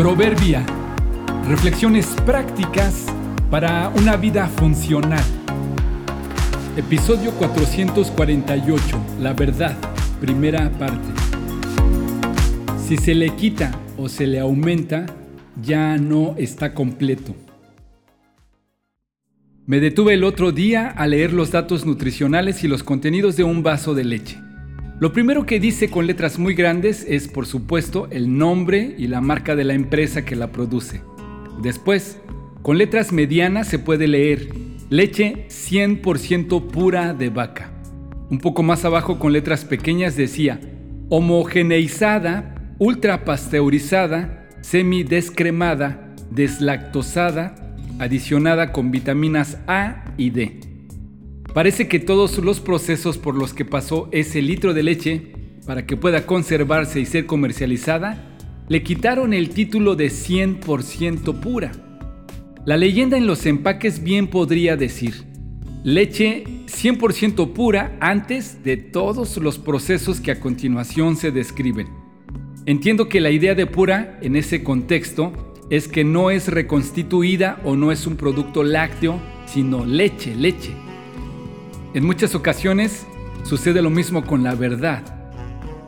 Proverbia. Reflexiones prácticas para una vida funcional. Episodio 448. La verdad. Primera parte. Si se le quita o se le aumenta, ya no está completo. Me detuve el otro día a leer los datos nutricionales y los contenidos de un vaso de leche. Lo primero que dice con letras muy grandes es, por supuesto, el nombre y la marca de la empresa que la produce. Después, con letras medianas se puede leer leche 100% pura de vaca. Un poco más abajo con letras pequeñas decía homogeneizada, ultrapasteurizada, semidescremada, deslactosada, adicionada con vitaminas A y D. Parece que todos los procesos por los que pasó ese litro de leche para que pueda conservarse y ser comercializada, le quitaron el título de 100% pura. La leyenda en los empaques bien podría decir, leche 100% pura antes de todos los procesos que a continuación se describen. Entiendo que la idea de pura en ese contexto es que no es reconstituida o no es un producto lácteo, sino leche, leche. En muchas ocasiones sucede lo mismo con la verdad.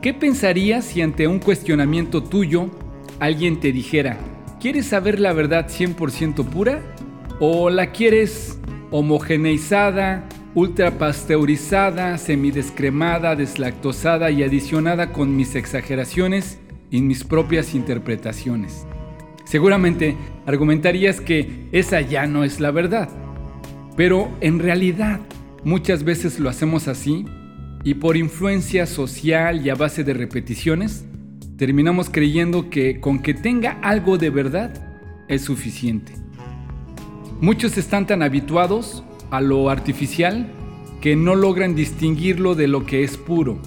¿Qué pensarías si ante un cuestionamiento tuyo alguien te dijera, ¿quieres saber la verdad 100% pura? ¿O la quieres homogeneizada, ultrapasteurizada, semidescremada, deslactosada y adicionada con mis exageraciones y mis propias interpretaciones? Seguramente argumentarías que esa ya no es la verdad. Pero en realidad, Muchas veces lo hacemos así y por influencia social y a base de repeticiones, terminamos creyendo que con que tenga algo de verdad es suficiente. Muchos están tan habituados a lo artificial que no logran distinguirlo de lo que es puro.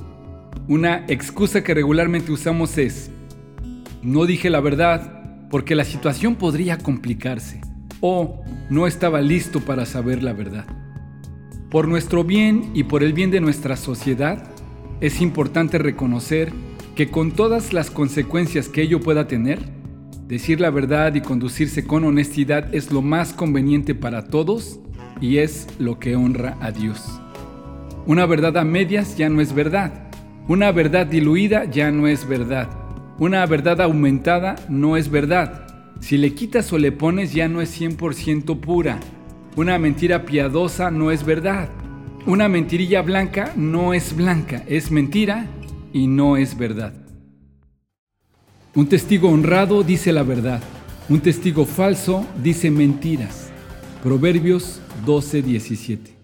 Una excusa que regularmente usamos es, no dije la verdad porque la situación podría complicarse o no estaba listo para saber la verdad. Por nuestro bien y por el bien de nuestra sociedad, es importante reconocer que con todas las consecuencias que ello pueda tener, decir la verdad y conducirse con honestidad es lo más conveniente para todos y es lo que honra a Dios. Una verdad a medias ya no es verdad. Una verdad diluida ya no es verdad. Una verdad aumentada no es verdad. Si le quitas o le pones ya no es 100% pura. Una mentira piadosa no es verdad. Una mentirilla blanca no es blanca, es mentira y no es verdad. Un testigo honrado dice la verdad. Un testigo falso dice mentiras. Proverbios 12:17.